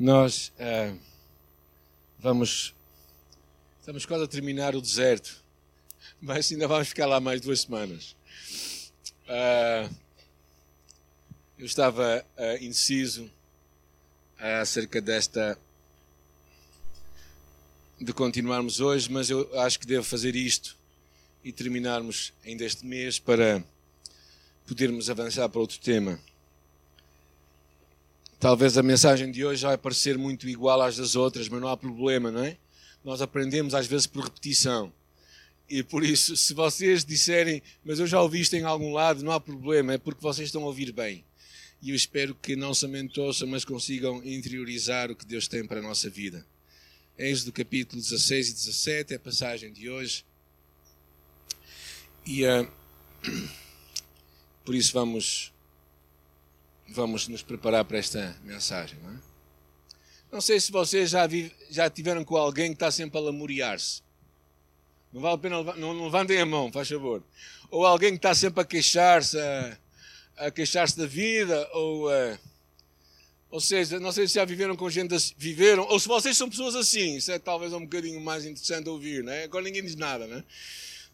Nós uh, vamos. Estamos quase a terminar o deserto, mas ainda vamos ficar lá mais duas semanas. Uh, eu estava uh, indeciso acerca desta. de continuarmos hoje, mas eu acho que devo fazer isto e terminarmos ainda este mês para podermos avançar para outro tema. Talvez a mensagem de hoje vai parecer muito igual às das outras, mas não há problema, não é? Nós aprendemos às vezes por repetição. E por isso, se vocês disserem, mas eu já ouvi isto em algum lado, não há problema, é porque vocês estão a ouvir bem. E eu espero que não somente ouçam, mas consigam interiorizar o que Deus tem para a nossa vida. Eis do capítulo 16 e 17, é a passagem de hoje. E uh, por isso vamos vamos nos preparar para esta mensagem. Não, é? não sei se vocês já, já tiveram com alguém que está sempre a lamuriar-se. Não vale a pena, não, não levantem a mão, faz favor. Ou alguém que está sempre a queixar-se, a, a queixar-se da vida, ou, a, ou seja, não sei se já viveram com gente assim, viveram, ou se vocês são pessoas assim, isso é talvez um bocadinho mais interessante ouvir, não é? Agora ninguém diz nada, é?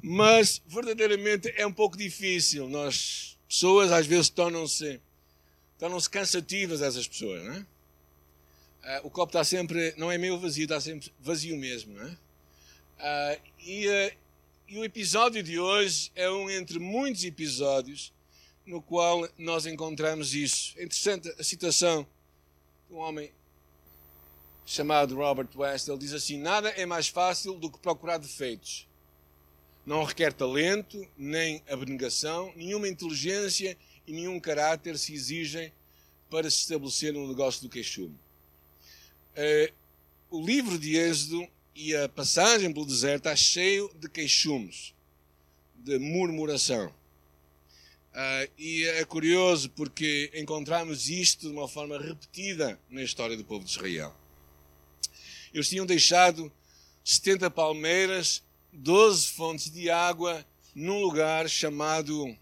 Mas verdadeiramente é um pouco difícil. Nós, pessoas, às vezes tornam-se tornam-se cansativas essas pessoas, não é? Uh, o copo está sempre, não é meio vazio, está sempre vazio mesmo, não é? Uh, e, uh, e, o episódio de hoje é um entre muitos episódios no qual nós encontramos isso. É interessante a citação de um homem chamado Robert West. Ele diz assim: Nada é mais fácil do que procurar defeitos. Não requer talento, nem abnegação, nenhuma inteligência e nenhum caráter se exigem para se estabelecer no negócio do queixume. Uh, o livro de Êxodo e a passagem pelo deserto está cheio de queixumes, de murmuração. Uh, e é curioso porque encontramos isto de uma forma repetida na história do povo de Israel. Eles tinham deixado 70 palmeiras, 12 fontes de água num lugar chamado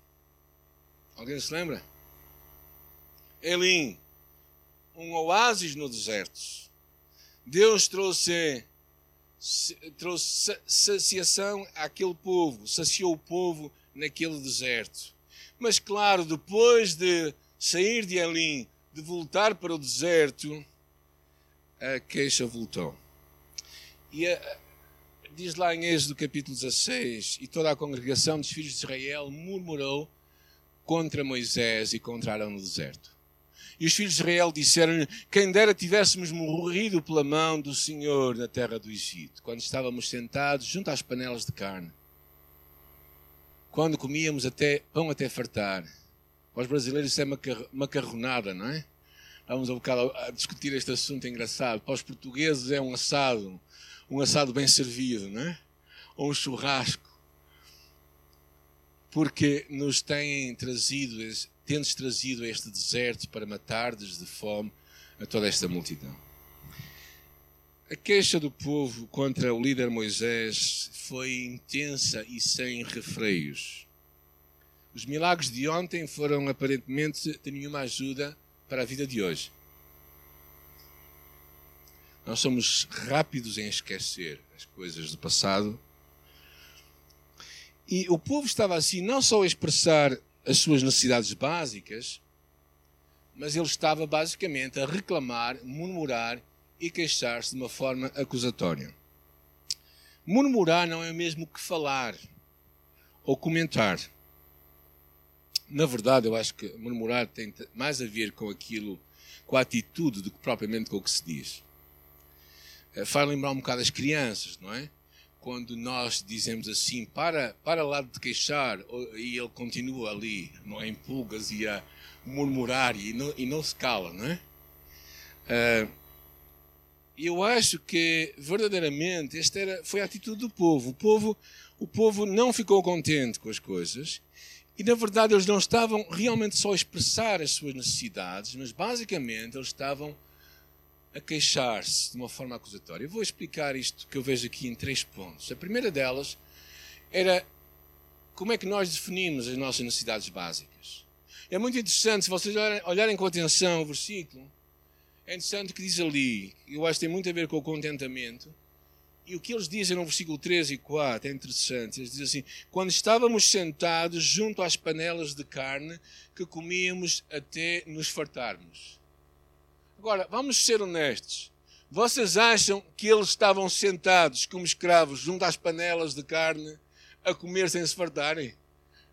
Alguém se lembra? Elim, um oásis no deserto. Deus trouxe, trouxe saciação àquele povo, saciou o povo naquele deserto. Mas, claro, depois de sair de Elim, de voltar para o deserto, a queixa voltou. E a, diz lá em Êxodo capítulo 16: E toda a congregação dos filhos de Israel murmurou contra Moisés e contra Arão no deserto. E os filhos de Israel disseram-lhe: Quem dera tivéssemos morrido pela mão do Senhor na terra do Egito, quando estávamos sentados junto às panelas de carne, quando comíamos até pão até fartar. Para os brasileiros isso é macarronada, não é? Estávamos um bocado a discutir este assunto engraçado. Para os portugueses é um assado, um assado bem servido, não é? Ou um churrasco porque nos têm trazido, tendes trazido este deserto para matar-des de fome a toda esta multidão. A queixa do povo contra o líder Moisés foi intensa e sem refreios. Os milagres de ontem foram aparentemente de nenhuma ajuda para a vida de hoje. Nós somos rápidos em esquecer as coisas do passado e o povo estava assim, não só a expressar as suas necessidades básicas, mas ele estava basicamente a reclamar, murmurar e queixar-se de uma forma acusatória. Murmurar não é o mesmo que falar ou comentar. Na verdade, eu acho que murmurar tem mais a ver com aquilo, com a atitude, do que propriamente com o que se diz. Eh, faz lembrar um bocado as crianças, não é? Quando nós dizemos assim, para, para lá de queixar, e ele continua ali, não é, em pulgas e a murmurar e não, e não se cala, não é? Uh, eu acho que verdadeiramente esta era, foi a atitude do povo. O povo, o povo não ficou contente com as coisas e na verdade eles não estavam realmente só a expressar as suas necessidades, mas basicamente eles estavam a queixar-se de uma forma acusatória. Eu vou explicar isto que eu vejo aqui em três pontos. A primeira delas era como é que nós definimos as nossas necessidades básicas. É muito interessante, se vocês olharem com atenção o versículo, é interessante que diz ali, eu acho que tem muito a ver com o contentamento. E o que eles dizem no versículo 3 e 4 é interessante. Eles dizem assim: Quando estávamos sentados junto às panelas de carne que comíamos até nos fartarmos. Agora, vamos ser honestos. Vocês acham que eles estavam sentados como escravos junto às panelas de carne a comer sem se fartarem?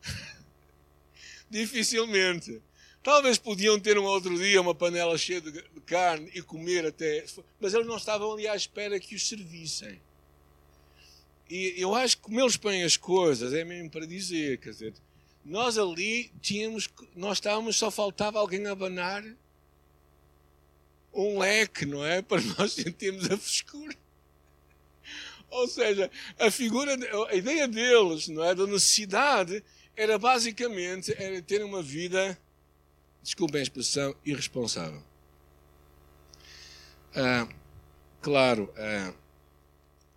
Dificilmente. Talvez podiam ter um outro dia uma panela cheia de carne e comer até. Mas eles não estavam ali à espera que os servissem. E eu acho que como eles põem as coisas, é mesmo para dizer, quer dizer, nós ali tínhamos, nós estávamos, só faltava alguém abanar um leque, não é? Para nós sentirmos a frescura. Ou seja, a figura, a ideia deles, não é? Da necessidade era basicamente era ter uma vida, desculpem a expressão, irresponsável. Ah, claro, ah,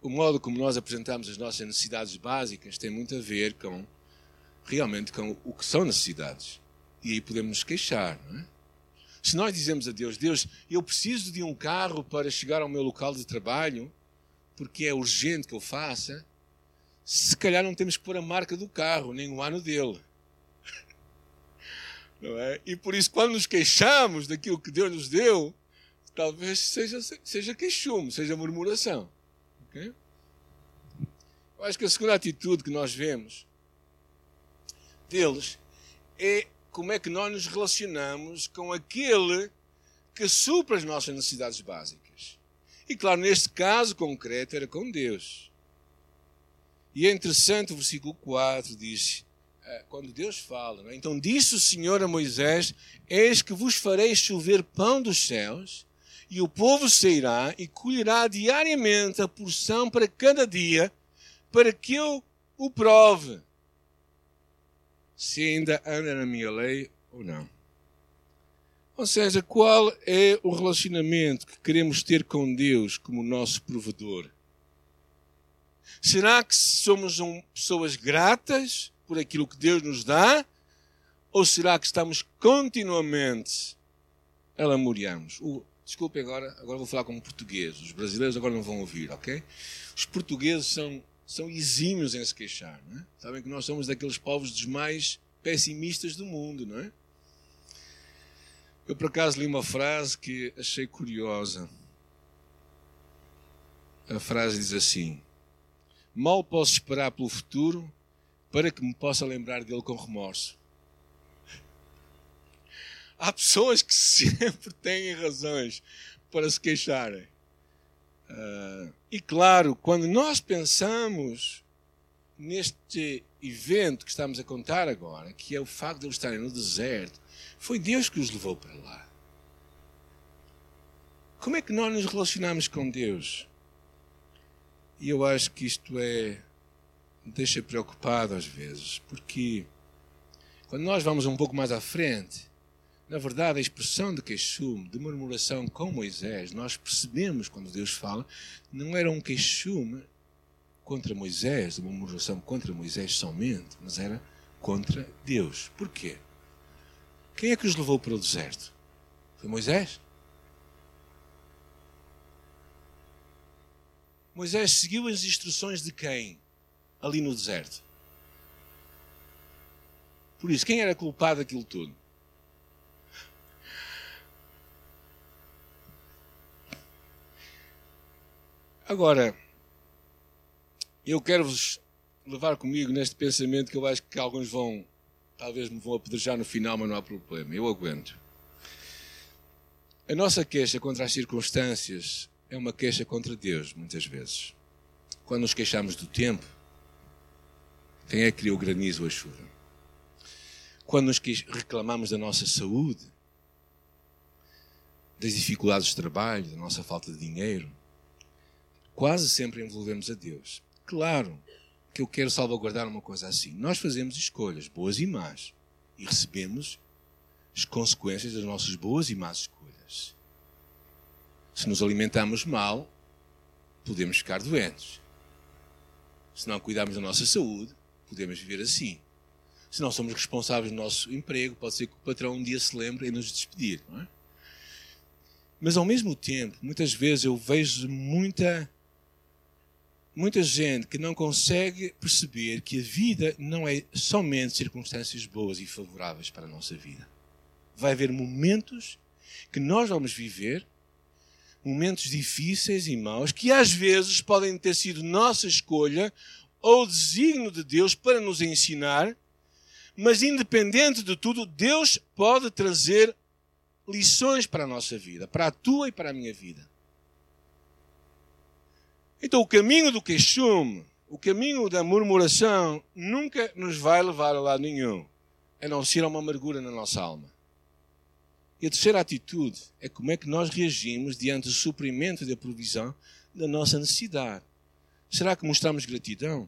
o modo como nós apresentamos as nossas necessidades básicas tem muito a ver com realmente com o que são necessidades. E aí podemos nos queixar, não é? Se nós dizemos a Deus, Deus, eu preciso de um carro para chegar ao meu local de trabalho, porque é urgente que eu faça, se calhar não temos que pôr a marca do carro, nem o ano dele. Não é? E por isso, quando nos queixamos daquilo que Deus nos deu, talvez seja, seja queixume, seja murmuração. Okay? Eu acho que a segunda atitude que nós vemos deles é como é que nós nos relacionamos com aquele que supra as nossas necessidades básicas. E claro, neste caso concreto era com Deus. E é interessante o versículo 4 diz, eh, quando Deus fala, é? então disse o Senhor a Moisés: Eis que vos farei chover pão dos céus, e o povo sairá e colherá diariamente a porção para cada dia, para que eu o prove, se ainda anda na minha lei ou não. Ou seja, qual é o relacionamento que queremos ter com Deus como nosso provedor? Será que somos um, pessoas gratas por aquilo que Deus nos dá? Ou será que estamos continuamente a lamuriarmos? Desculpe agora, agora vou falar como português. Os brasileiros agora não vão ouvir, ok? Os portugueses são, são exímios em se queixar, não é? Sabem que nós somos daqueles povos dos mais pessimistas do mundo, não é? Eu por acaso li uma frase que achei curiosa. A frase diz assim: Mal posso esperar pelo futuro para que me possa lembrar dele com remorso. Há pessoas que sempre têm razões para se queixarem. Uh, e claro, quando nós pensamos neste evento que estamos a contar agora, que é o facto de eles estarem no deserto, foi Deus que os levou para lá. Como é que nós nos relacionamos com Deus? E eu acho que isto é deixa preocupado às vezes, porque quando nós vamos um pouco mais à frente, na verdade a expressão de queixume, de murmuração com Moisés, nós percebemos quando Deus fala, não era um queixume contra Moisés, uma murmuração contra Moisés somente, mas era contra Deus. Porquê? Quem é que os levou para o deserto? Foi Moisés? Moisés seguiu as instruções de quem? Ali no deserto. Por isso, quem era culpado daquilo tudo? Agora, eu quero-vos levar comigo neste pensamento que eu acho que alguns vão, talvez me vão apedrejar no final, mas não há problema, eu aguento. A nossa queixa contra as circunstâncias é uma queixa contra Deus, muitas vezes. Quando nos queixamos do tempo, quem é que criou o granizo ou a chuva? Quando nos reclamamos da nossa saúde, das dificuldades de trabalho, da nossa falta de dinheiro, quase sempre envolvemos a Deus. Claro que eu quero salvaguardar uma coisa assim. Nós fazemos escolhas, boas e más, e recebemos as consequências das nossas boas e más escolhas. Se nos alimentamos mal, podemos ficar doentes. Se não cuidarmos da nossa saúde, podemos viver assim. Se não somos responsáveis do nosso emprego, pode ser que o patrão um dia se lembre e nos despedir. Não é? Mas ao mesmo tempo, muitas vezes eu vejo muita muita gente que não consegue perceber que a vida não é somente circunstâncias boas e favoráveis para a nossa vida. Vai haver momentos que nós vamos viver, momentos difíceis e maus, que às vezes podem ter sido nossa escolha ou desígnio de Deus para nos ensinar, mas independente de tudo, Deus pode trazer lições para a nossa vida, para a tua e para a minha vida. Então, o caminho do queixume, o caminho da murmuração, nunca nos vai levar a lado nenhum, a não ser a uma amargura na nossa alma. E a terceira atitude é como é que nós reagimos diante do suprimento da provisão da nossa necessidade. Será que mostramos gratidão?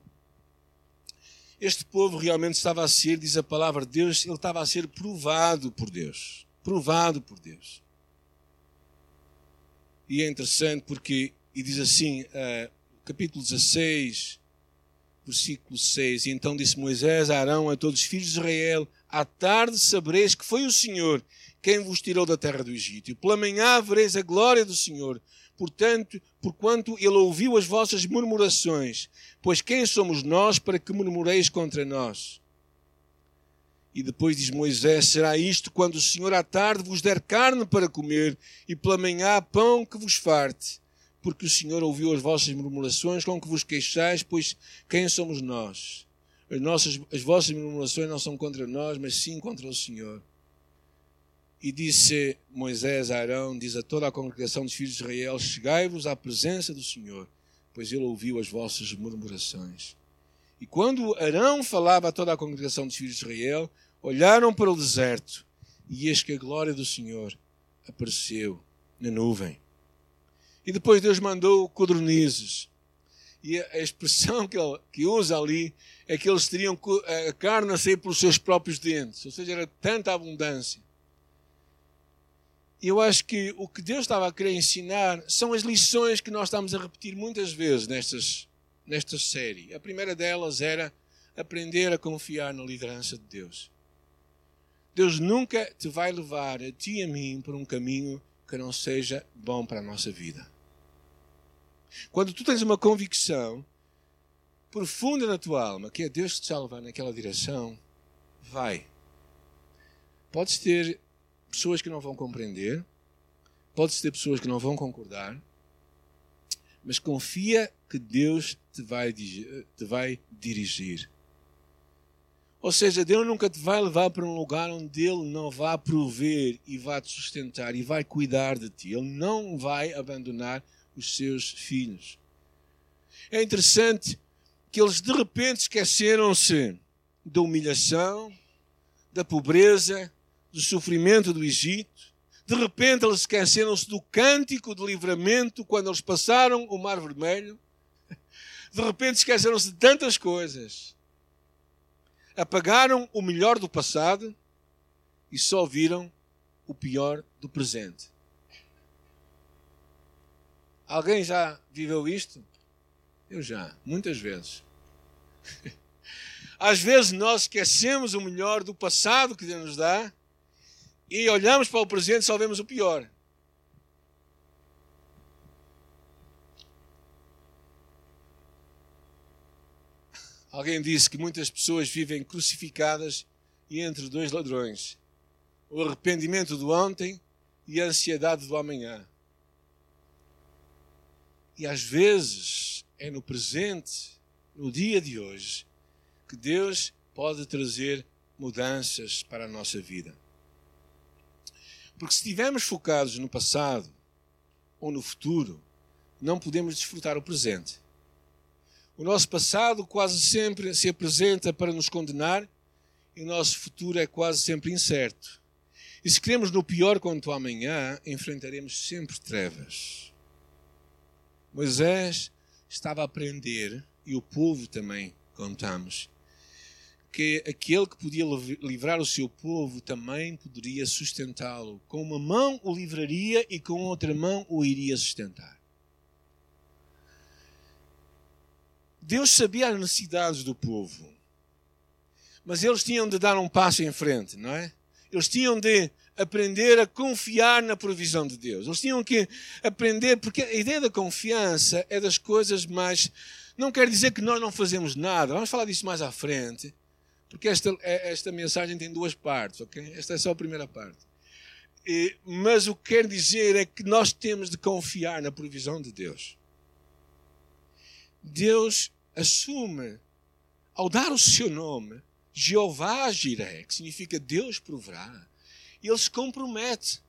Este povo realmente estava a ser, diz a palavra de Deus, ele estava a ser provado por Deus provado por Deus. E é interessante porque, e diz assim, uh, capítulo 16, versículo 6: E então disse Moisés a Arão, a todos os filhos de Israel: À tarde sabereis que foi o Senhor quem vos tirou da terra do Egito, e pela manhã vereis a glória do Senhor. Portanto, porquanto ele ouviu as vossas murmurações, pois quem somos nós para que murmureis contra nós? E depois diz Moisés: Será isto quando o Senhor à tarde vos der carne para comer e pela manhã pão que vos farte? Porque o Senhor ouviu as vossas murmurações com que vos queixais, pois quem somos nós? As, nossas, as vossas murmurações não são contra nós, mas sim contra o Senhor. E disse Moisés a Arão, diz a toda a congregação dos filhos de Israel: Chegai-vos à presença do Senhor, pois ele ouviu as vossas murmurações. E quando Arão falava a toda a congregação dos filhos de Israel, olharam para o deserto e eis que a glória do Senhor apareceu na nuvem. E depois Deus mandou codornizes. E a expressão que ele que usa ali é que eles teriam a carne a sair pelos seus próprios dentes. Ou seja, era tanta abundância. Eu acho que o que Deus estava a querer ensinar são as lições que nós estamos a repetir muitas vezes nestas, nesta série. A primeira delas era aprender a confiar na liderança de Deus. Deus nunca te vai levar a ti e a mim por um caminho que não seja bom para a nossa vida. Quando tu tens uma convicção profunda na tua alma que é Deus que te está a levar naquela direção, vai. Podes ter pessoas que não vão compreender, podes ter pessoas que não vão concordar, mas confia que Deus te vai, te vai dirigir. Ou seja, Deus nunca te vai levar para um lugar onde Ele não vai prover e vai te sustentar e vai cuidar de ti. Ele não vai abandonar os seus filhos. É interessante que eles de repente esqueceram-se da humilhação, da pobreza, do sofrimento do Egito. De repente eles esqueceram-se do cântico de livramento quando eles passaram o Mar Vermelho. De repente esqueceram-se de tantas coisas apagaram o melhor do passado e só viram o pior do presente. Alguém já viveu isto? Eu já, muitas vezes. Às vezes nós esquecemos o melhor do passado que Deus nos dá e olhamos para o presente e só vemos o pior. Alguém disse que muitas pessoas vivem crucificadas e entre dois ladrões: o arrependimento do ontem e a ansiedade do amanhã. E às vezes é no presente, no dia de hoje, que Deus pode trazer mudanças para a nossa vida. Porque se estivermos focados no passado ou no futuro, não podemos desfrutar o presente. O nosso passado quase sempre se apresenta para nos condenar e o nosso futuro é quase sempre incerto. E se queremos no pior quanto amanhã, enfrentaremos sempre trevas. Moisés estava a aprender, e o povo também, contamos, que aquele que podia livrar o seu povo também poderia sustentá-lo. Com uma mão o livraria e com outra mão o iria sustentar. Deus sabia as necessidades do povo. Mas eles tinham de dar um passo em frente, não é? Eles tinham de aprender a confiar na provisão de Deus. Eles tinham que aprender, porque a ideia da confiança é das coisas mais. Não quer dizer que nós não fazemos nada, vamos falar disso mais à frente, porque esta, esta mensagem tem duas partes, ok? Esta é só a primeira parte. E, mas o que quer dizer é que nós temos de confiar na provisão de Deus. Deus assume, ao dar o seu nome, Jeová Jiré, que significa Deus proverá, ele se compromete.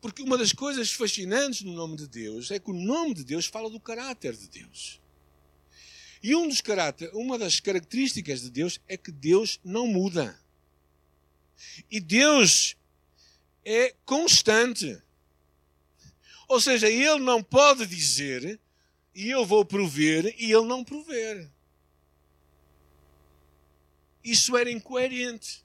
Porque uma das coisas fascinantes no nome de Deus é que o nome de Deus fala do caráter de Deus. E um dos caráter, uma das características de Deus é que Deus não muda. E Deus é constante. Ou seja, Ele não pode dizer e eu vou prover e Ele não prover. Isso era incoerente.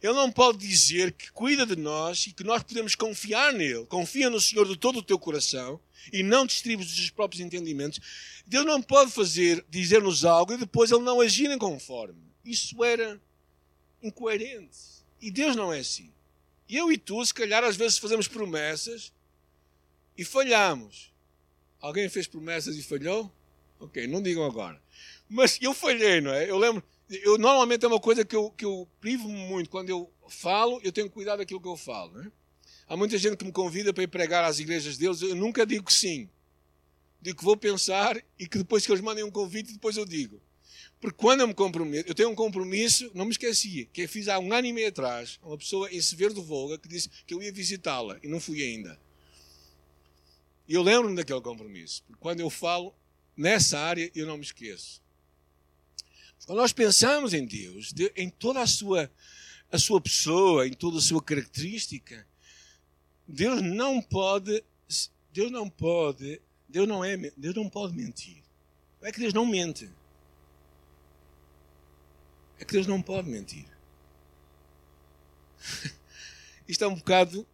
Ele não pode dizer que cuida de nós e que nós podemos confiar nele. Confia no Senhor de todo o teu coração e não distribui os teus próprios entendimentos. Deus não pode fazer, dizer-nos algo e depois ele não agir conforme. Isso era incoerente. E Deus não é assim. Eu e tu, se calhar, às vezes fazemos promessas e falhamos. Alguém fez promessas e falhou? Ok, não digam agora. Mas eu falhei, não é? Eu lembro, eu normalmente é uma coisa que eu, que eu privo muito. Quando eu falo, eu tenho cuidado daquilo que eu falo. Né? Há muita gente que me convida para ir pregar às igrejas deles. Eu nunca digo sim. Digo que vou pensar e que depois que eles mandem um convite, depois eu digo. Porque quando eu me comprometo, eu tenho um compromisso, não me esqueci, que eu fiz há um ano e meio atrás, uma pessoa em Severo do Volga que disse que eu ia visitá-la e não fui ainda. E eu lembro-me daquele compromisso. Porque quando eu falo nessa área, eu não me esqueço. Quando nós pensamos em Deus, em toda a sua, a sua pessoa, em toda a sua característica, Deus não pode, Deus não pode, Deus não é, Deus não pode mentir. Não é que Deus não mente. É que Deus não pode mentir. Isto é um bocado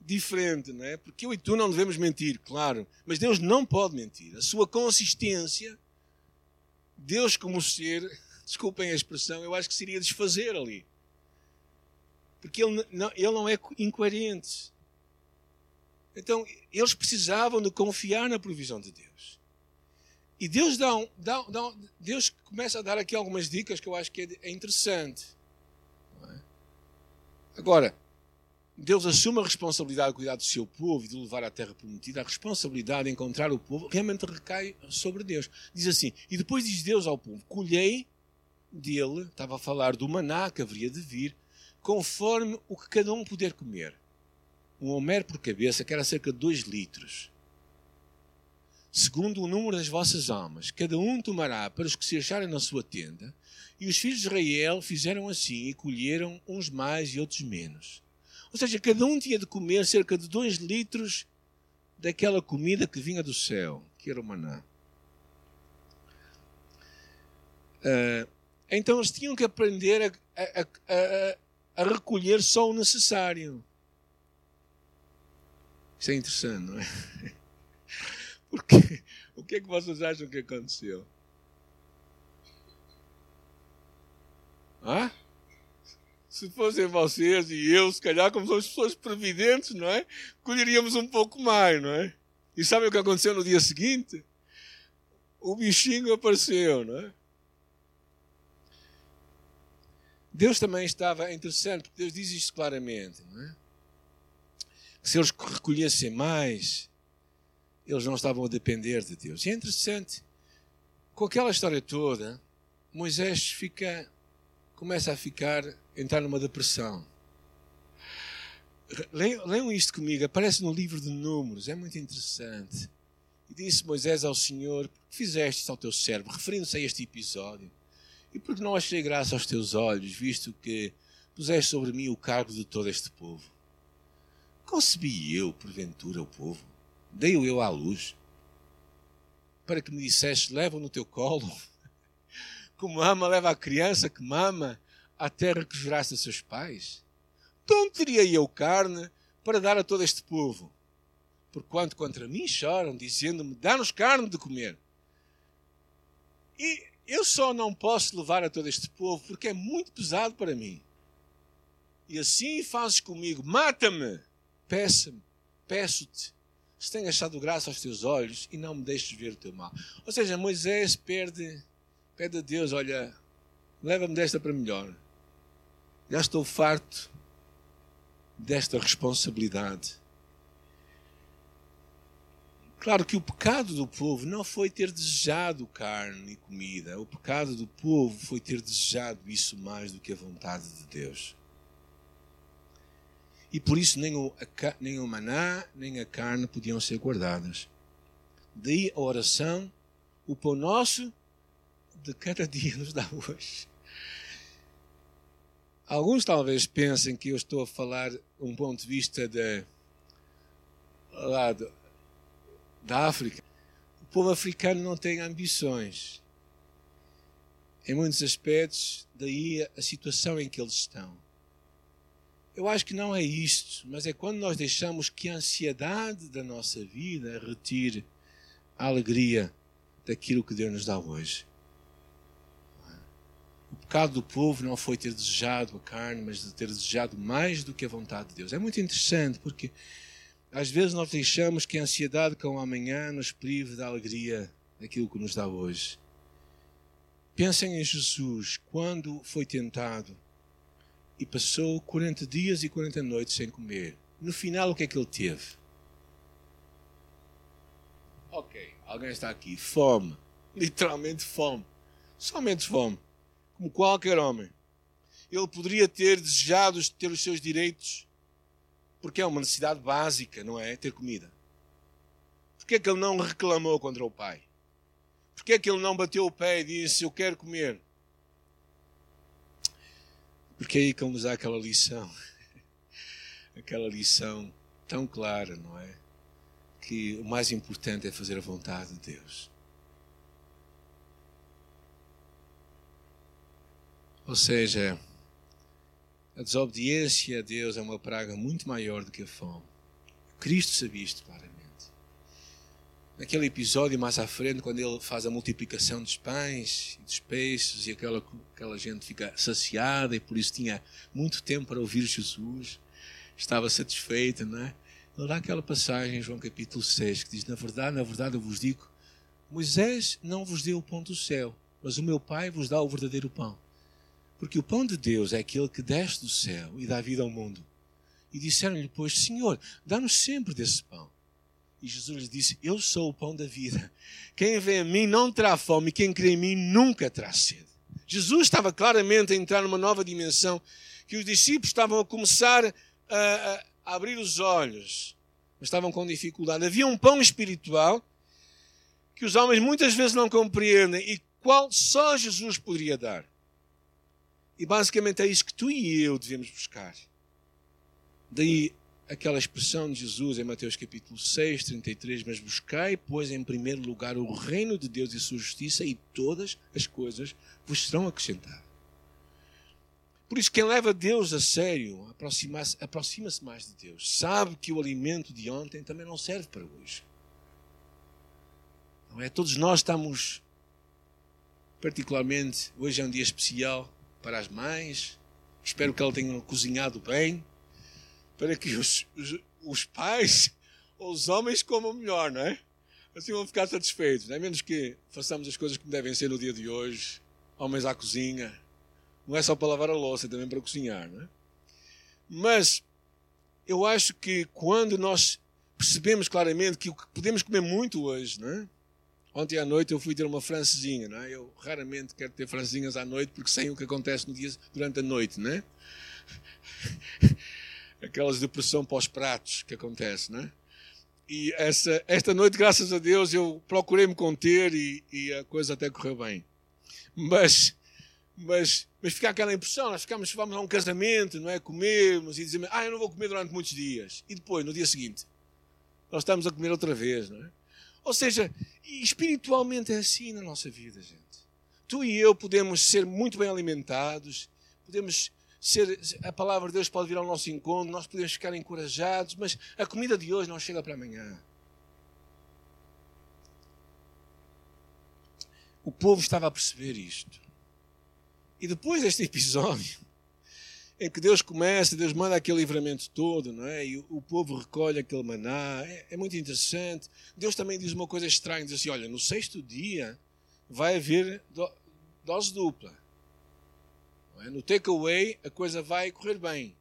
diferente, não é? Porque eu e tu não devemos mentir, claro, mas Deus não pode mentir. A sua consistência Deus, como ser, desculpem a expressão, eu acho que seria desfazer ali. Porque ele não, ele não é incoerente. Então, eles precisavam de confiar na provisão de Deus. E Deus, dá, um, dá, dá Deus começa a dar aqui algumas dicas que eu acho que é, é interessante. É? Agora, Deus assume a responsabilidade de cuidar do seu povo e de levar à terra prometida. A responsabilidade de encontrar o povo realmente recai sobre Deus. Diz assim: E depois diz Deus ao povo: Colhei dele, estava a falar do maná que haveria de vir, conforme o que cada um puder comer. Um homer por cabeça, que era cerca de dois litros. Segundo o número das vossas almas, cada um tomará para os que se acharem na sua tenda. E os filhos de Israel fizeram assim e colheram uns mais e outros menos. Ou seja, cada um tinha de comer cerca de dois litros daquela comida que vinha do céu, que era o maná. Uh, então eles tinham que aprender a, a, a, a, recolher só o necessário. Isso é interessante, não é? Porque o que é que vocês acham que aconteceu? Ah? Se fossem vocês e eu, se calhar, como somos pessoas previdentes, não é? Colheríamos um pouco mais, não é? E sabe o que aconteceu no dia seguinte? O bichinho apareceu, não é? Deus também estava interessante, porque Deus diz isto claramente, não é? Que se eles recolhessem mais, eles não estavam a depender de Deus. E é interessante, com aquela história toda, Moisés fica, começa a ficar entrar numa depressão. Leiam isto comigo, aparece no livro de Números, é muito interessante. E disse Moisés ao Senhor: Por que fizeste ao teu servo? Referindo-se a este episódio. E porque não achei graça aos teus olhos, visto que puseste sobre mim o cargo de todo este povo? Concebi eu, porventura, o povo? Dei-o eu à luz? Para que me disseste: Leva-o no teu colo? Como ama, leva a criança que mama à terra que juraste a seus pais? De onde teria eu carne para dar a todo este povo? Porquanto contra mim choram, dizendo-me: Dá-nos carne de comer. E eu só não posso levar a todo este povo porque é muito pesado para mim. e assim fazes comigo, mata-me, peça-me, peço-te, se tenho achado graça aos teus olhos e não me deixes ver o teu mal. Ou seja, Moisés perde, pede a Deus, olha, leva-me desta para melhor. Já estou farto desta responsabilidade. Claro que o pecado do povo não foi ter desejado carne e comida. O pecado do povo foi ter desejado isso mais do que a vontade de Deus. E por isso nem o, nem o maná, nem a carne podiam ser guardadas. Daí a oração, o pão nosso de cada dia nos dá hoje. Alguns talvez pensem que eu estou a falar um ponto de vista de, lá, de, da África. O povo africano não tem ambições. Em muitos aspectos, daí a situação em que eles estão. Eu acho que não é isto, mas é quando nós deixamos que a ansiedade da nossa vida retire a alegria daquilo que Deus nos dá hoje. Pecado do povo não foi ter desejado a carne, mas ter desejado mais do que a vontade de Deus. É muito interessante porque às vezes nós deixamos que a ansiedade com o amanhã nos prive da alegria daquilo que nos dá hoje. Pensem em Jesus quando foi tentado e passou 40 dias e 40 noites sem comer. No final, o que é que ele teve? Ok, alguém está aqui. Fome. Literalmente fome. Somente fome. Como qualquer homem. Ele poderia ter desejado ter os seus direitos porque é uma necessidade básica, não é? Ter comida. Porquê é que ele não reclamou contra o pai? Porquê é que ele não bateu o pé e disse: Eu quero comer? Porque é aí que ele nos dá aquela lição. aquela lição tão clara, não é? Que o mais importante é fazer a vontade de Deus. Ou seja, a desobediência a Deus é uma praga muito maior do que a fome. Cristo sabia isto claramente. Naquele episódio mais à frente, quando ele faz a multiplicação dos pães e dos peixes e aquela, aquela gente fica saciada e por isso tinha muito tempo para ouvir Jesus, estava satisfeita, não é? Ele dá aquela passagem em João capítulo 6 que diz: Na verdade, na verdade eu vos digo, Moisés não vos deu o pão do céu, mas o meu Pai vos dá o verdadeiro pão. Porque o pão de Deus é aquele que desce do céu e dá vida ao mundo. E disseram-lhe, pois, Senhor, dá-nos sempre desse pão. E Jesus lhes disse: Eu sou o pão da vida. Quem vem a mim não terá fome, quem crê em mim nunca terá sede. Jesus estava claramente a entrar numa nova dimensão que os discípulos estavam a começar a, a abrir os olhos, mas estavam com dificuldade. Havia um pão espiritual que os homens muitas vezes não compreendem e qual só Jesus poderia dar. E basicamente é isso que tu e eu devemos buscar. Daí aquela expressão de Jesus em Mateus capítulo 6, 33, mas buscai, pois, em primeiro lugar o reino de Deus e sua justiça, e todas as coisas vos serão acrescentadas. Por isso, quem leva Deus a sério aproxima-se aproxima mais de Deus. Sabe que o alimento de ontem também não serve para hoje. Não é? Todos nós estamos, particularmente, hoje é um dia especial, para as mães. Espero que ela tenha cozinhado bem, para que os, os, os pais ou os homens comam melhor, não é? Assim vão ficar satisfeitos, não é? Menos que façamos as coisas como devem ser no dia de hoje, homens à cozinha. Não é só para lavar a louça, é também para cozinhar, não é? Mas eu acho que quando nós percebemos claramente que o que podemos comer muito hoje, não é? Ontem à noite eu fui ter uma francesinha, não é? Eu raramente quero ter francesinhas à noite porque sei o que acontece no dia, durante a noite, não é? Aquelas depressão pós-pratos que acontece, não é? E essa, esta noite, graças a Deus, eu procurei me conter e, e a coisa até correu bem. Mas, mas, mas fica aquela impressão, nós ficamos, vamos a um casamento, não é? Comemos e dizemos, ah, eu não vou comer durante muitos dias. E depois, no dia seguinte, nós estamos a comer outra vez, não é? Ou seja, espiritualmente é assim na nossa vida, gente. Tu e eu podemos ser muito bem alimentados, podemos ser, a palavra de Deus pode vir ao nosso encontro, nós podemos ficar encorajados, mas a comida de hoje não chega para amanhã. O povo estava a perceber isto. E depois deste episódio, em que Deus começa, Deus manda aquele livramento todo, não é? E o, o povo recolhe aquele maná. É, é, muito interessante. Deus também diz uma coisa estranha: diz assim, olha, no sexto dia vai haver do, dose dupla. É? No takeaway a coisa vai correr bem.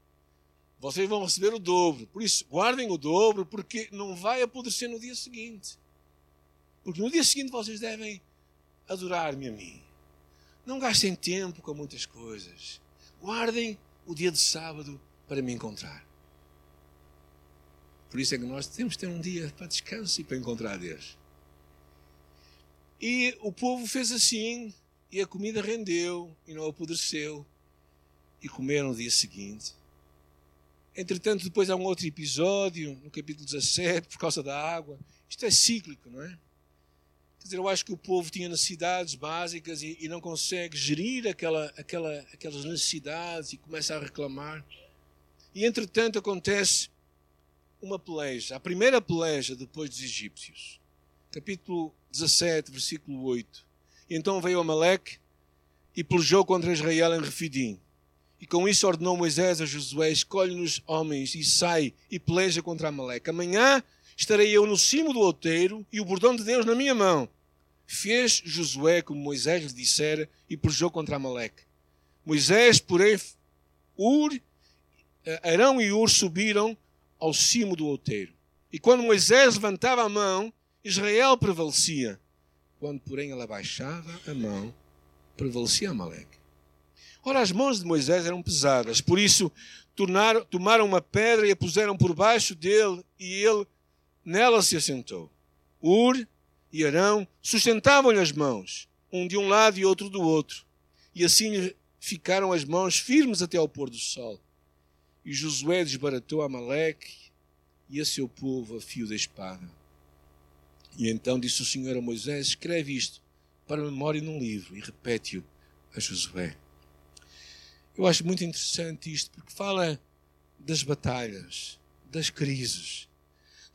Vocês vão receber o dobro. Por isso, guardem o dobro, porque não vai apodrecer no dia seguinte. Porque no dia seguinte vocês devem adorar-me a mim. Não gastem tempo com muitas coisas. Guardem o dia de sábado para me encontrar. Por isso é que nós temos que ter um dia para descanso e para encontrar Deus. E o povo fez assim, e a comida rendeu, e não apodreceu, e comeram no dia seguinte. Entretanto, depois há um outro episódio, no capítulo 17, por causa da água. Isto é cíclico, não é? Quer dizer, eu acho que o povo tinha necessidades básicas e, e não consegue gerir aquela, aquela, aquelas necessidades e começa a reclamar. E entretanto acontece uma peleja, a primeira peleja depois dos egípcios. Capítulo 17, versículo 8. E então veio Amaleque e pelejou contra Israel em Refidim. E com isso ordenou Moisés a Josué: escolhe-nos homens e sai e peleja contra Amaleque. Amanhã estarei eu no cimo do outeiro e o bordão de Deus na minha mão. Fez Josué como Moisés lhe dissera e pelejou contra Amaleque. Moisés, porém, Ur, eh, Arão e Ur subiram ao cimo do outeiro. E quando Moisés levantava a mão, Israel prevalecia. Quando, porém, ele abaixava a mão, prevalecia Amaleque. Ora, as mãos de Moisés eram pesadas, por isso tornaram, tomaram uma pedra e a puseram por baixo dele, e ele Nela se assentou. Ur e Arão sustentavam-lhe as mãos, um de um lado e outro do outro, e assim ficaram as mãos firmes até ao pôr do sol. E Josué desbaratou Amaleque e a seu povo a fio da espada. E então disse o Senhor a Moisés: Escreve isto para memória num livro e repete-o a Josué. Eu acho muito interessante isto, porque fala das batalhas, das crises,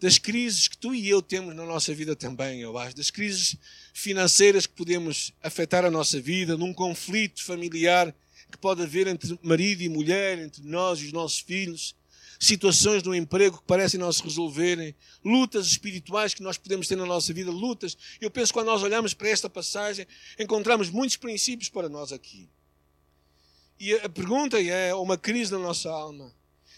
das crises que tu e eu temos na nossa vida também, eu acho, das crises financeiras que podemos afetar a nossa vida, num conflito familiar que pode haver entre marido e mulher, entre nós e os nossos filhos, situações no emprego que parecem não se resolverem, lutas espirituais que nós podemos ter na nossa vida, lutas. Eu penso que quando nós olhamos para esta passagem, encontramos muitos princípios para nós aqui. E a pergunta é: uma crise na nossa alma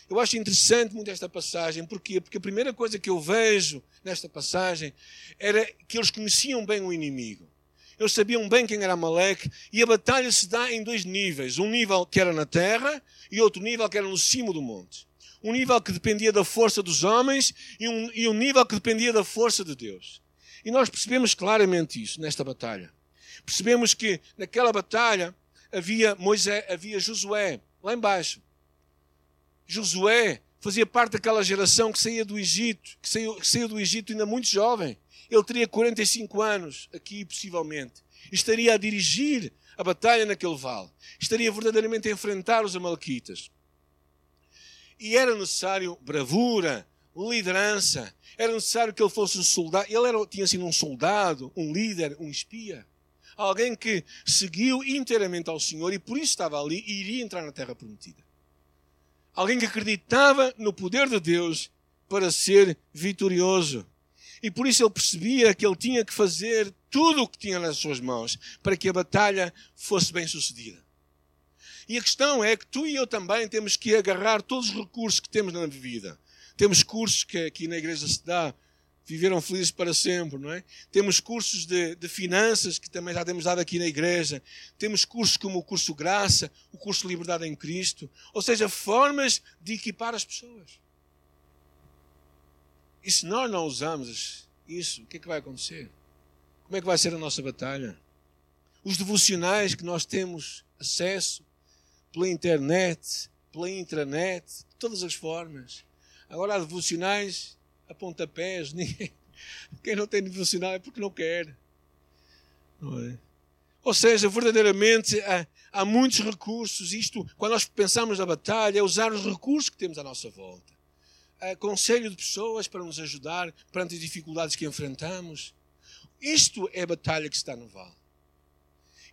eu acho interessante muito esta passagem. Porquê? Porque a primeira coisa que eu vejo nesta passagem era que eles conheciam bem o inimigo. Eles sabiam bem quem era Amaleque e a batalha se dá em dois níveis. Um nível que era na terra e outro nível que era no cimo do monte. Um nível que dependia da força dos homens e um, e um nível que dependia da força de Deus. E nós percebemos claramente isso nesta batalha. Percebemos que naquela batalha havia Moisés, havia Josué lá embaixo Josué fazia parte daquela geração que saía do Egito, que saiu, que saiu do Egito ainda muito jovem. Ele teria 45 anos aqui, possivelmente. Estaria a dirigir a batalha naquele vale. Estaria verdadeiramente a enfrentar os Amalequitas. E era necessário bravura, liderança. Era necessário que ele fosse um soldado. Ele era, tinha sido um soldado, um líder, um espia. Alguém que seguiu inteiramente ao Senhor e por isso estava ali e iria entrar na terra prometida alguém que acreditava no poder de Deus para ser vitorioso. E por isso ele percebia que ele tinha que fazer tudo o que tinha nas suas mãos para que a batalha fosse bem sucedida. E a questão é que tu e eu também temos que agarrar todos os recursos que temos na vida. Temos cursos que aqui na igreja se dá viveram felizes para sempre, não é? Temos cursos de, de, finanças que também já temos dado aqui na igreja. Temos cursos como o curso Graça, o curso Liberdade em Cristo, ou seja, formas de equipar as pessoas. E se nós não usamos isso, o que é que vai acontecer? Como é que vai ser a nossa batalha? Os devocionais que nós temos acesso pela internet, pela intranet, de todas as formas. Agora há devocionais a pontapés. Ninguém, quem não tem devocional é porque não quer. Não é? Ou seja, verdadeiramente há, há muitos recursos. Isto, quando nós pensamos na batalha, é usar os recursos que temos à nossa volta. Há conselho de pessoas para nos ajudar perante as dificuldades que enfrentamos. Isto é a batalha que está no vale.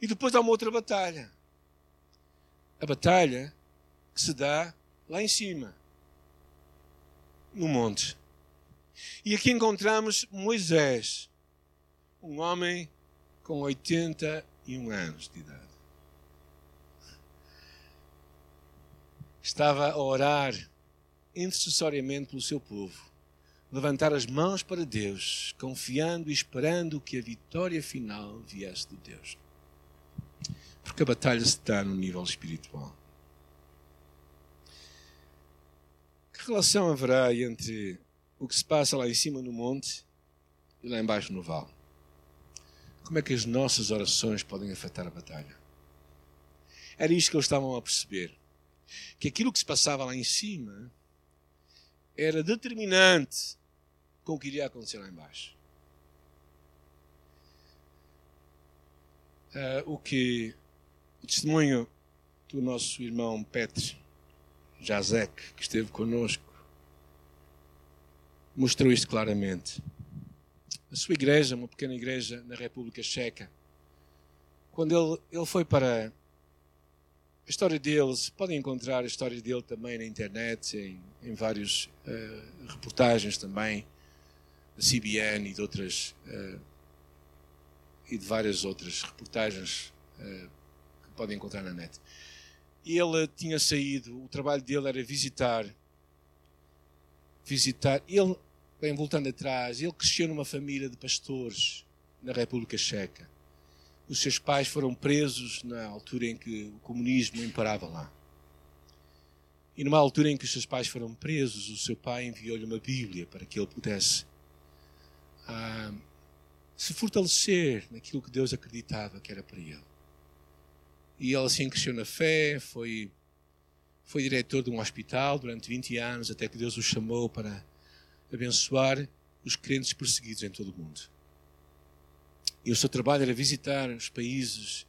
E depois há uma outra batalha. A batalha que se dá lá em cima, no monte. E aqui encontramos Moisés, um homem com 81 anos de idade. Estava a orar intercessoriamente pelo seu povo, levantar as mãos para Deus, confiando e esperando que a vitória final viesse de Deus. Porque a batalha se dá no nível espiritual. Que relação haverá entre o que se passa lá em cima no monte e lá embaixo no vale? Como é que as nossas orações podem afetar a batalha? Era isto que eles estavam a perceber que aquilo que se passava lá em cima era determinante com o que iria acontecer lá embaixo. Uh, o que o testemunho do nosso irmão Petr Jazek, que esteve conosco, mostrou isto claramente. A sua igreja, uma pequena igreja na República Checa, quando ele, ele foi para a história deles, podem encontrar a história dele também na internet, em, em várias uh, reportagens também, da CBN e de outras uh, e de várias outras reportagens uh, que podem encontrar na net. E ele tinha saído, o trabalho dele era visitar, visitar. Ele, bem voltando atrás, ele cresceu numa família de pastores na República Checa os seus pais foram presos na altura em que o comunismo imperava lá. E numa altura em que os seus pais foram presos, o seu pai enviou-lhe uma Bíblia para que ele pudesse ah, se fortalecer naquilo que Deus acreditava que era para ele. E ele assim cresceu na fé, foi, foi diretor de um hospital durante 20 anos, até que Deus o chamou para abençoar os crentes perseguidos em todo o mundo. E o seu trabalho era visitar os países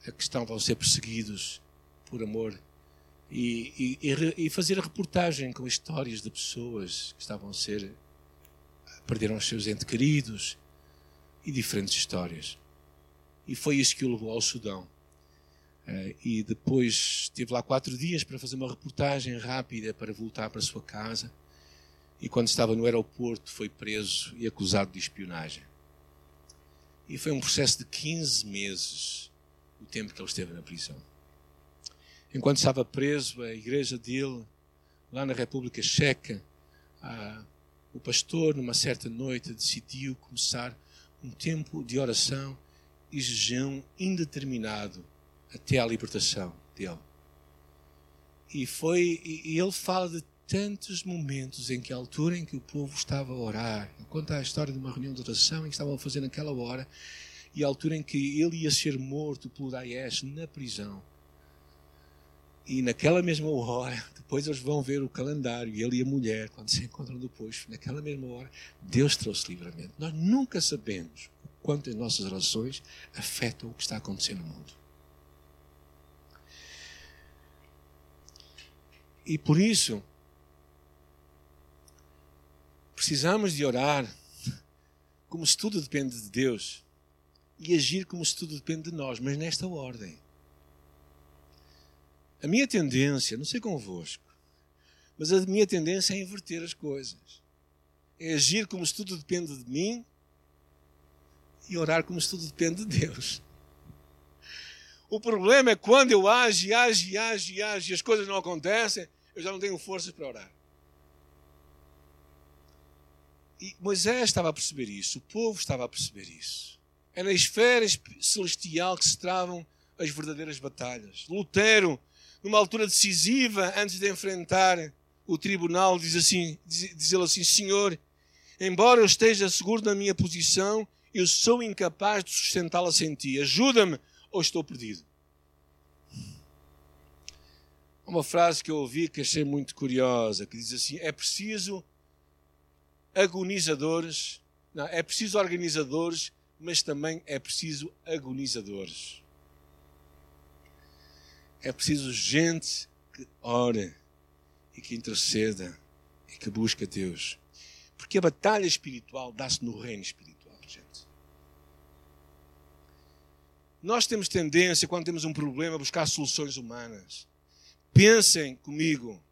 que estavam a ser perseguidos por amor e, e, e, fazer a reportagem com histórias de pessoas que estavam a ser perderam os seus entes queridos e diferentes histórias. E foi isso que o levou ao Sudão. Eh, e depois esteve lá quatro dias para fazer uma reportagem rápida para voltar para a sua casa. E quando estava no aeroporto foi preso e acusado de espionagem. E foi um processo de 15 meses o tempo que ele esteve na prisão. Enquanto estava preso, a igreja dele, lá na República Checa, o pastor, numa certa noite, decidiu começar um tempo de oração e jejum indeterminado até à libertação dele. E foi, e ele fala de tantos momentos em que a altura em que o povo estava a orar, conta a história de uma reunião de oração em que estavam a fazer naquela hora, e a altura em que ele ia ser morto pelo Daesh na prisão. E naquela mesma hora, depois eles vão ver o calendário, e ele e a mulher, quando se encontram depois, naquela mesma hora, Deus trouxe livramento. Nós nunca sabemos o quanto as nossas relações afetam o que está acontecendo no mundo. E por isso, Precisamos de orar como se tudo depende de Deus e agir como se tudo depende de nós, mas nesta ordem. A minha tendência, não sei convosco, mas a minha tendência é inverter as coisas. É agir como se tudo depende de mim e orar como se tudo depende de Deus. O problema é quando eu ajo, ajo, ajo, ajo e as coisas não acontecem, eu já não tenho forças para orar. E Moisés estava a perceber isso, o povo estava a perceber isso. É na esfera celestial que se travam as verdadeiras batalhas. Lutero, numa altura decisiva, antes de enfrentar o tribunal, diz assim, diz, diz assim, Senhor, embora eu esteja seguro na minha posição, eu sou incapaz de sustentá-la sem ti. Ajuda-me ou estou perdido. Uma frase que eu ouvi que achei muito curiosa, que diz assim: é preciso agonizadores. Não, é preciso organizadores, mas também é preciso agonizadores. É preciso gente que ore e que interceda e que busca Deus. Porque a batalha espiritual dá-se no reino espiritual, gente. Nós temos tendência, quando temos um problema, a buscar soluções humanas. Pensem comigo.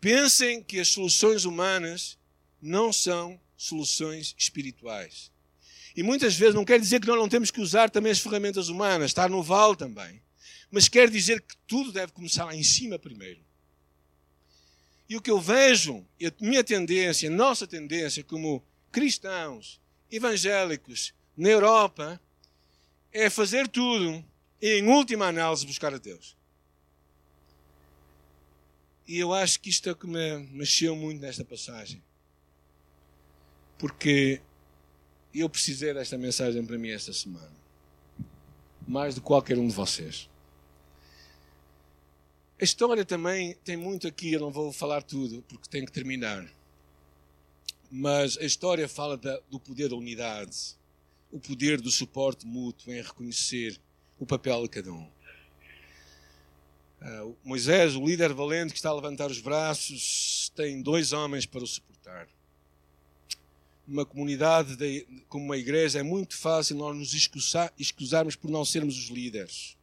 Pensem que as soluções humanas não são soluções espirituais. E muitas vezes não quer dizer que nós não temos que usar também as ferramentas humanas, estar no vale também. Mas quer dizer que tudo deve começar lá em cima primeiro. E o que eu vejo, a minha tendência, a nossa tendência como cristãos, evangélicos, na Europa, é fazer tudo e, em última análise, buscar a Deus. E eu acho que isto é o que me mexeu muito nesta passagem. Porque eu precisei desta mensagem para mim esta semana. Mais do que qualquer um de vocês. A história também tem muito aqui, eu não vou falar tudo, porque tenho que terminar. Mas a história fala da, do poder da unidade, o poder do suporte mútuo em reconhecer o papel de cada um. Uh, Moisés, o líder valente que está a levantar os braços, tem dois homens para o suportar. Numa comunidade de, como uma igreja é muito fácil nós nos excusar, por não sermos os líderes,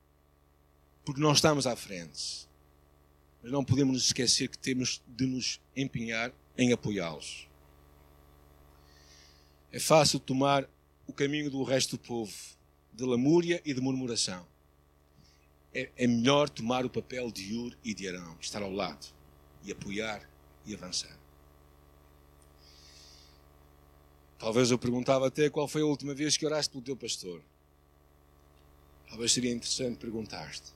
porque não estamos à frente. Mas não podemos nos esquecer que temos de nos empenhar em apoiá-los. É fácil tomar o caminho do resto do povo, de lamúria e de murmuração. É, é melhor tomar o papel de Ur e de Arão, estar ao lado e apoiar e avançar. Talvez eu perguntava até qual foi a última vez que oraste pelo teu pastor. Talvez seria interessante perguntar-te.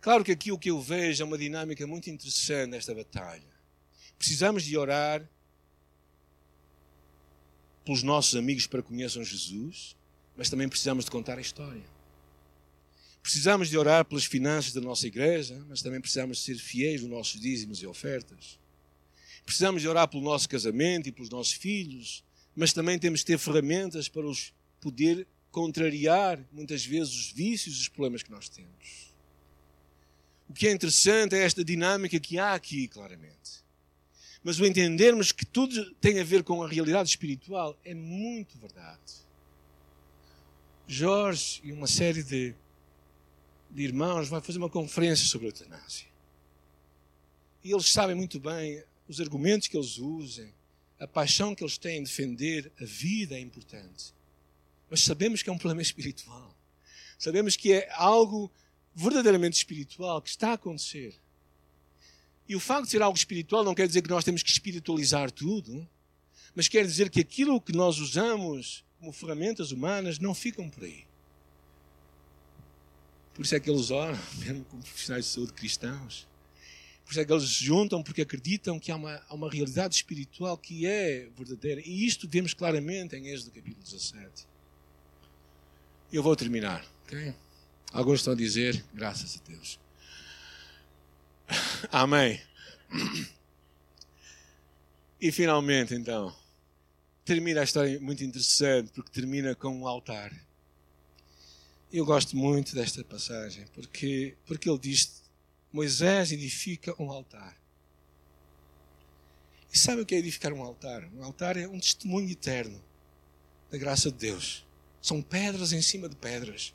Claro que aqui o que eu vejo é uma dinâmica muito interessante nesta batalha. Precisamos de orar pelos nossos amigos para que conheçam Jesus, mas também precisamos de contar a história. Precisamos de orar pelas finanças da nossa igreja, mas também precisamos de ser fiéis nos nossos dízimos e ofertas. Precisamos de orar pelo nosso casamento e pelos nossos filhos, mas também temos que ter ferramentas para os poder contrariar muitas vezes os vícios e os problemas que nós temos. O que é interessante é esta dinâmica que há aqui, claramente. Mas o entendermos que tudo tem a ver com a realidade espiritual é muito verdade. Jorge e uma série de, de irmãos vão fazer uma conferência sobre a eutanásia. E eles sabem muito bem os argumentos que eles usam, a paixão que eles têm em defender a vida é importante. Mas sabemos que é um problema espiritual. Sabemos que é algo verdadeiramente espiritual que está a acontecer. E o facto de ser algo espiritual não quer dizer que nós temos que espiritualizar tudo, mas quer dizer que aquilo que nós usamos como ferramentas humanas não ficam por aí. Por isso é que eles oram, mesmo como profissionais de saúde cristãos. Por isso é que eles se juntam, porque acreditam que há uma, há uma realidade espiritual que é verdadeira. E isto vemos claramente em Êxodo capítulo 17. Eu vou terminar, ok? Alguns estão a dizer, graças a Deus. Amém. E finalmente, então, termina a história muito interessante, porque termina com um altar. Eu gosto muito desta passagem, porque, porque ele diz: Moisés edifica um altar. E sabe o que é edificar um altar? Um altar é um testemunho eterno da graça de Deus. São pedras em cima de pedras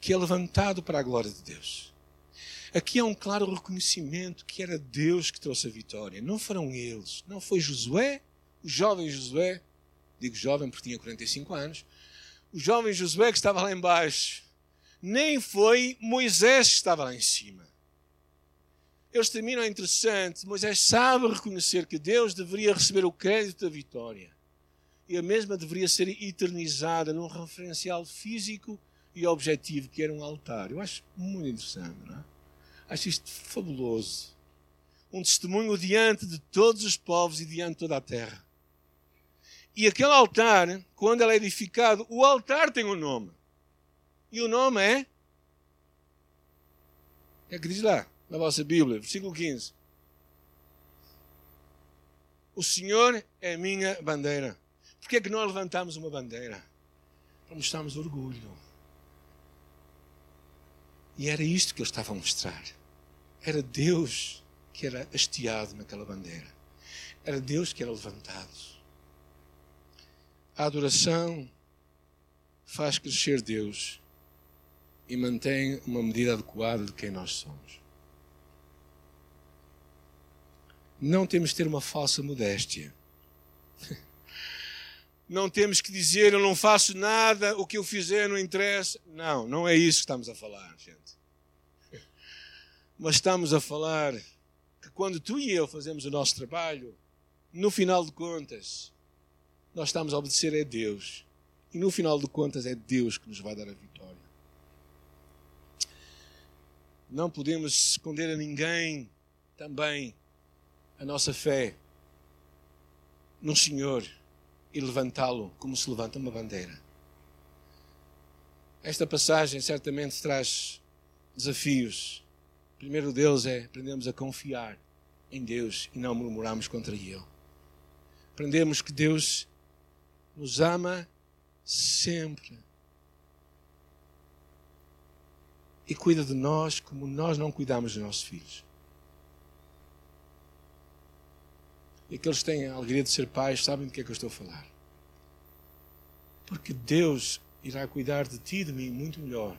que é levantado para a glória de Deus. Aqui há um claro reconhecimento que era Deus que trouxe a vitória, não foram eles, não foi Josué, o jovem Josué, digo jovem porque tinha 45 anos, o jovem Josué que estava lá embaixo, nem foi Moisés que estava lá em cima. Eles terminam interessante. Moisés sabe reconhecer que Deus deveria receber o crédito da vitória. E a mesma deveria ser eternizada num referencial físico e objetivo, que era um altar. Eu acho muito interessante, não é? Acho isto fabuloso. Um testemunho diante de todos os povos e diante de toda a terra. E aquele altar, quando ele é edificado, o altar tem um nome. E o nome é. É que diz lá, na vossa Bíblia, versículo 15. O Senhor é minha bandeira. Porquê é que nós levantamos uma bandeira? Para mostrarmos orgulho. E era isto que ele estava a mostrar. Era Deus que era hasteado naquela bandeira. Era Deus que era levantado. A adoração faz crescer Deus. e mantém uma medida adequada de quem nós somos. Não temos de ter uma falsa modéstia. Não temos que dizer eu não faço nada, o que eu fizer não interessa. Não, não é isso que estamos a falar, gente. Mas estamos a falar que quando tu e eu fazemos o nosso trabalho, no final de contas, nós estamos a obedecer a Deus. E no final de contas é Deus que nos vai dar a vitória. Não podemos esconder a ninguém também a nossa fé no Senhor e levantá-lo como se levanta uma bandeira. Esta passagem certamente traz desafios. O primeiro deles é aprendemos a confiar em Deus e não murmurarmos contra Ele. Aprendemos que Deus nos ama sempre e cuida de nós como nós não cuidamos dos nossos filhos. E aqueles que têm a alegria de ser pais sabem do que é que eu estou a falar. Porque Deus irá cuidar de ti e de mim muito melhor.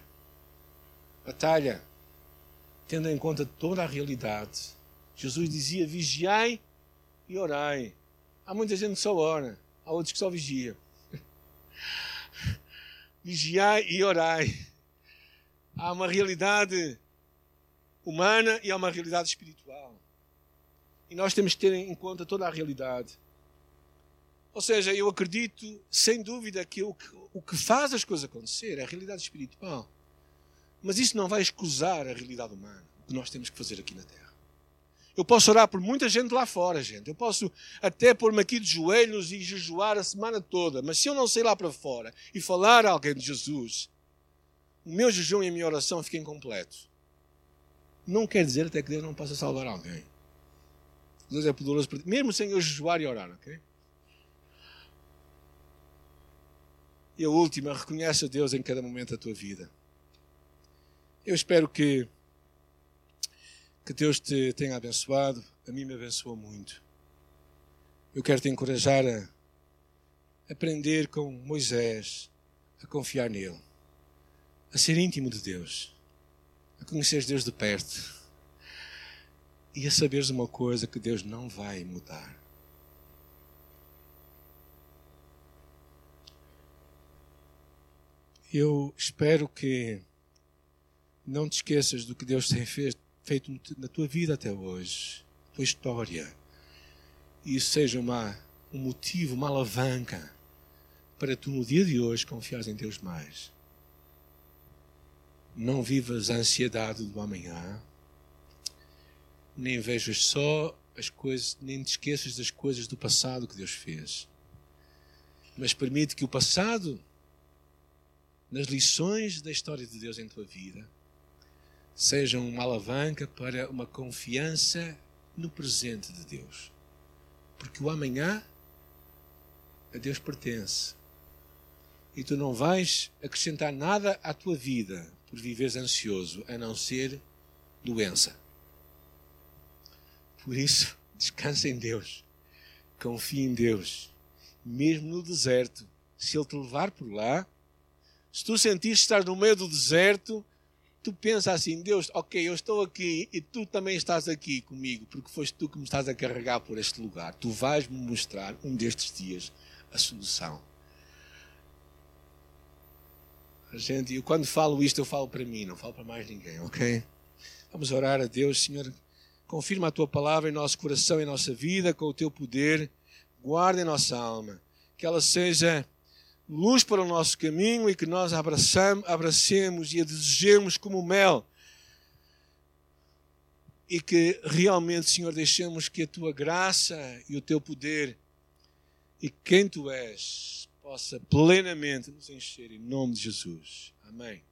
Batalha, tendo em conta toda a realidade. Jesus dizia: vigiai e orai. Há muita gente que só ora, há outros que só vigiam. vigiai e orai. Há uma realidade humana e há uma realidade espiritual. E nós temos que ter em conta toda a realidade. Ou seja, eu acredito, sem dúvida, que o, que o que faz as coisas acontecer é a realidade espiritual. Mas isso não vai escusar a realidade humana, o que nós temos que fazer aqui na Terra. Eu posso orar por muita gente lá fora, gente. Eu posso até pôr-me aqui de joelhos e jejuar a semana toda. Mas se eu não sair lá para fora e falar a alguém de Jesus, o meu jejum e a minha oração ficam incompletos. Não quer dizer até que Deus não possa salvar alguém. Deus é poderoso, mesmo sem eu jejuar e orar, ok? E a última, reconhece a Deus em cada momento da tua vida. Eu espero que que Deus te tenha abençoado. A mim me abençoou muito. Eu quero te encorajar a aprender com Moisés, a confiar nele, a ser íntimo de Deus, a conhecer Deus de perto e a saberes uma coisa que Deus não vai mudar. Eu espero que não te esqueças do que Deus tem feito feito na tua vida até hoje, tua história, e isso seja uma, um motivo, uma alavanca para tu no dia de hoje confiares em Deus mais. Não vivas a ansiedade do amanhã, nem vejas só as coisas, nem te esqueças das coisas do passado que Deus fez. Mas permite que o passado, nas lições da história de Deus em tua vida, sejam uma alavanca para uma confiança no presente de Deus. Porque o amanhã a Deus pertence. E tu não vais acrescentar nada à tua vida por viveres ansioso, a não ser doença. Por isso, descansa em Deus. Confia em Deus. Mesmo no deserto, se Ele te levar por lá, se tu sentires estar no meio do deserto, tu pensa assim, Deus, ok, eu estou aqui e tu também estás aqui comigo, porque foste tu que me estás a carregar por este lugar. Tu vais-me mostrar um destes dias a solução. Gente, eu quando falo isto, eu falo para mim, não falo para mais ninguém, ok? Vamos orar a Deus, Senhor. Confirma a tua palavra em nosso coração, em nossa vida, com o teu poder. Guarda em nossa alma. Que ela seja luz para o nosso caminho e que nós abraçamos, abracemos e a desejemos como mel. E que realmente, Senhor, deixemos que a tua graça e o teu poder e quem tu és possa plenamente nos encher em nome de Jesus. Amém.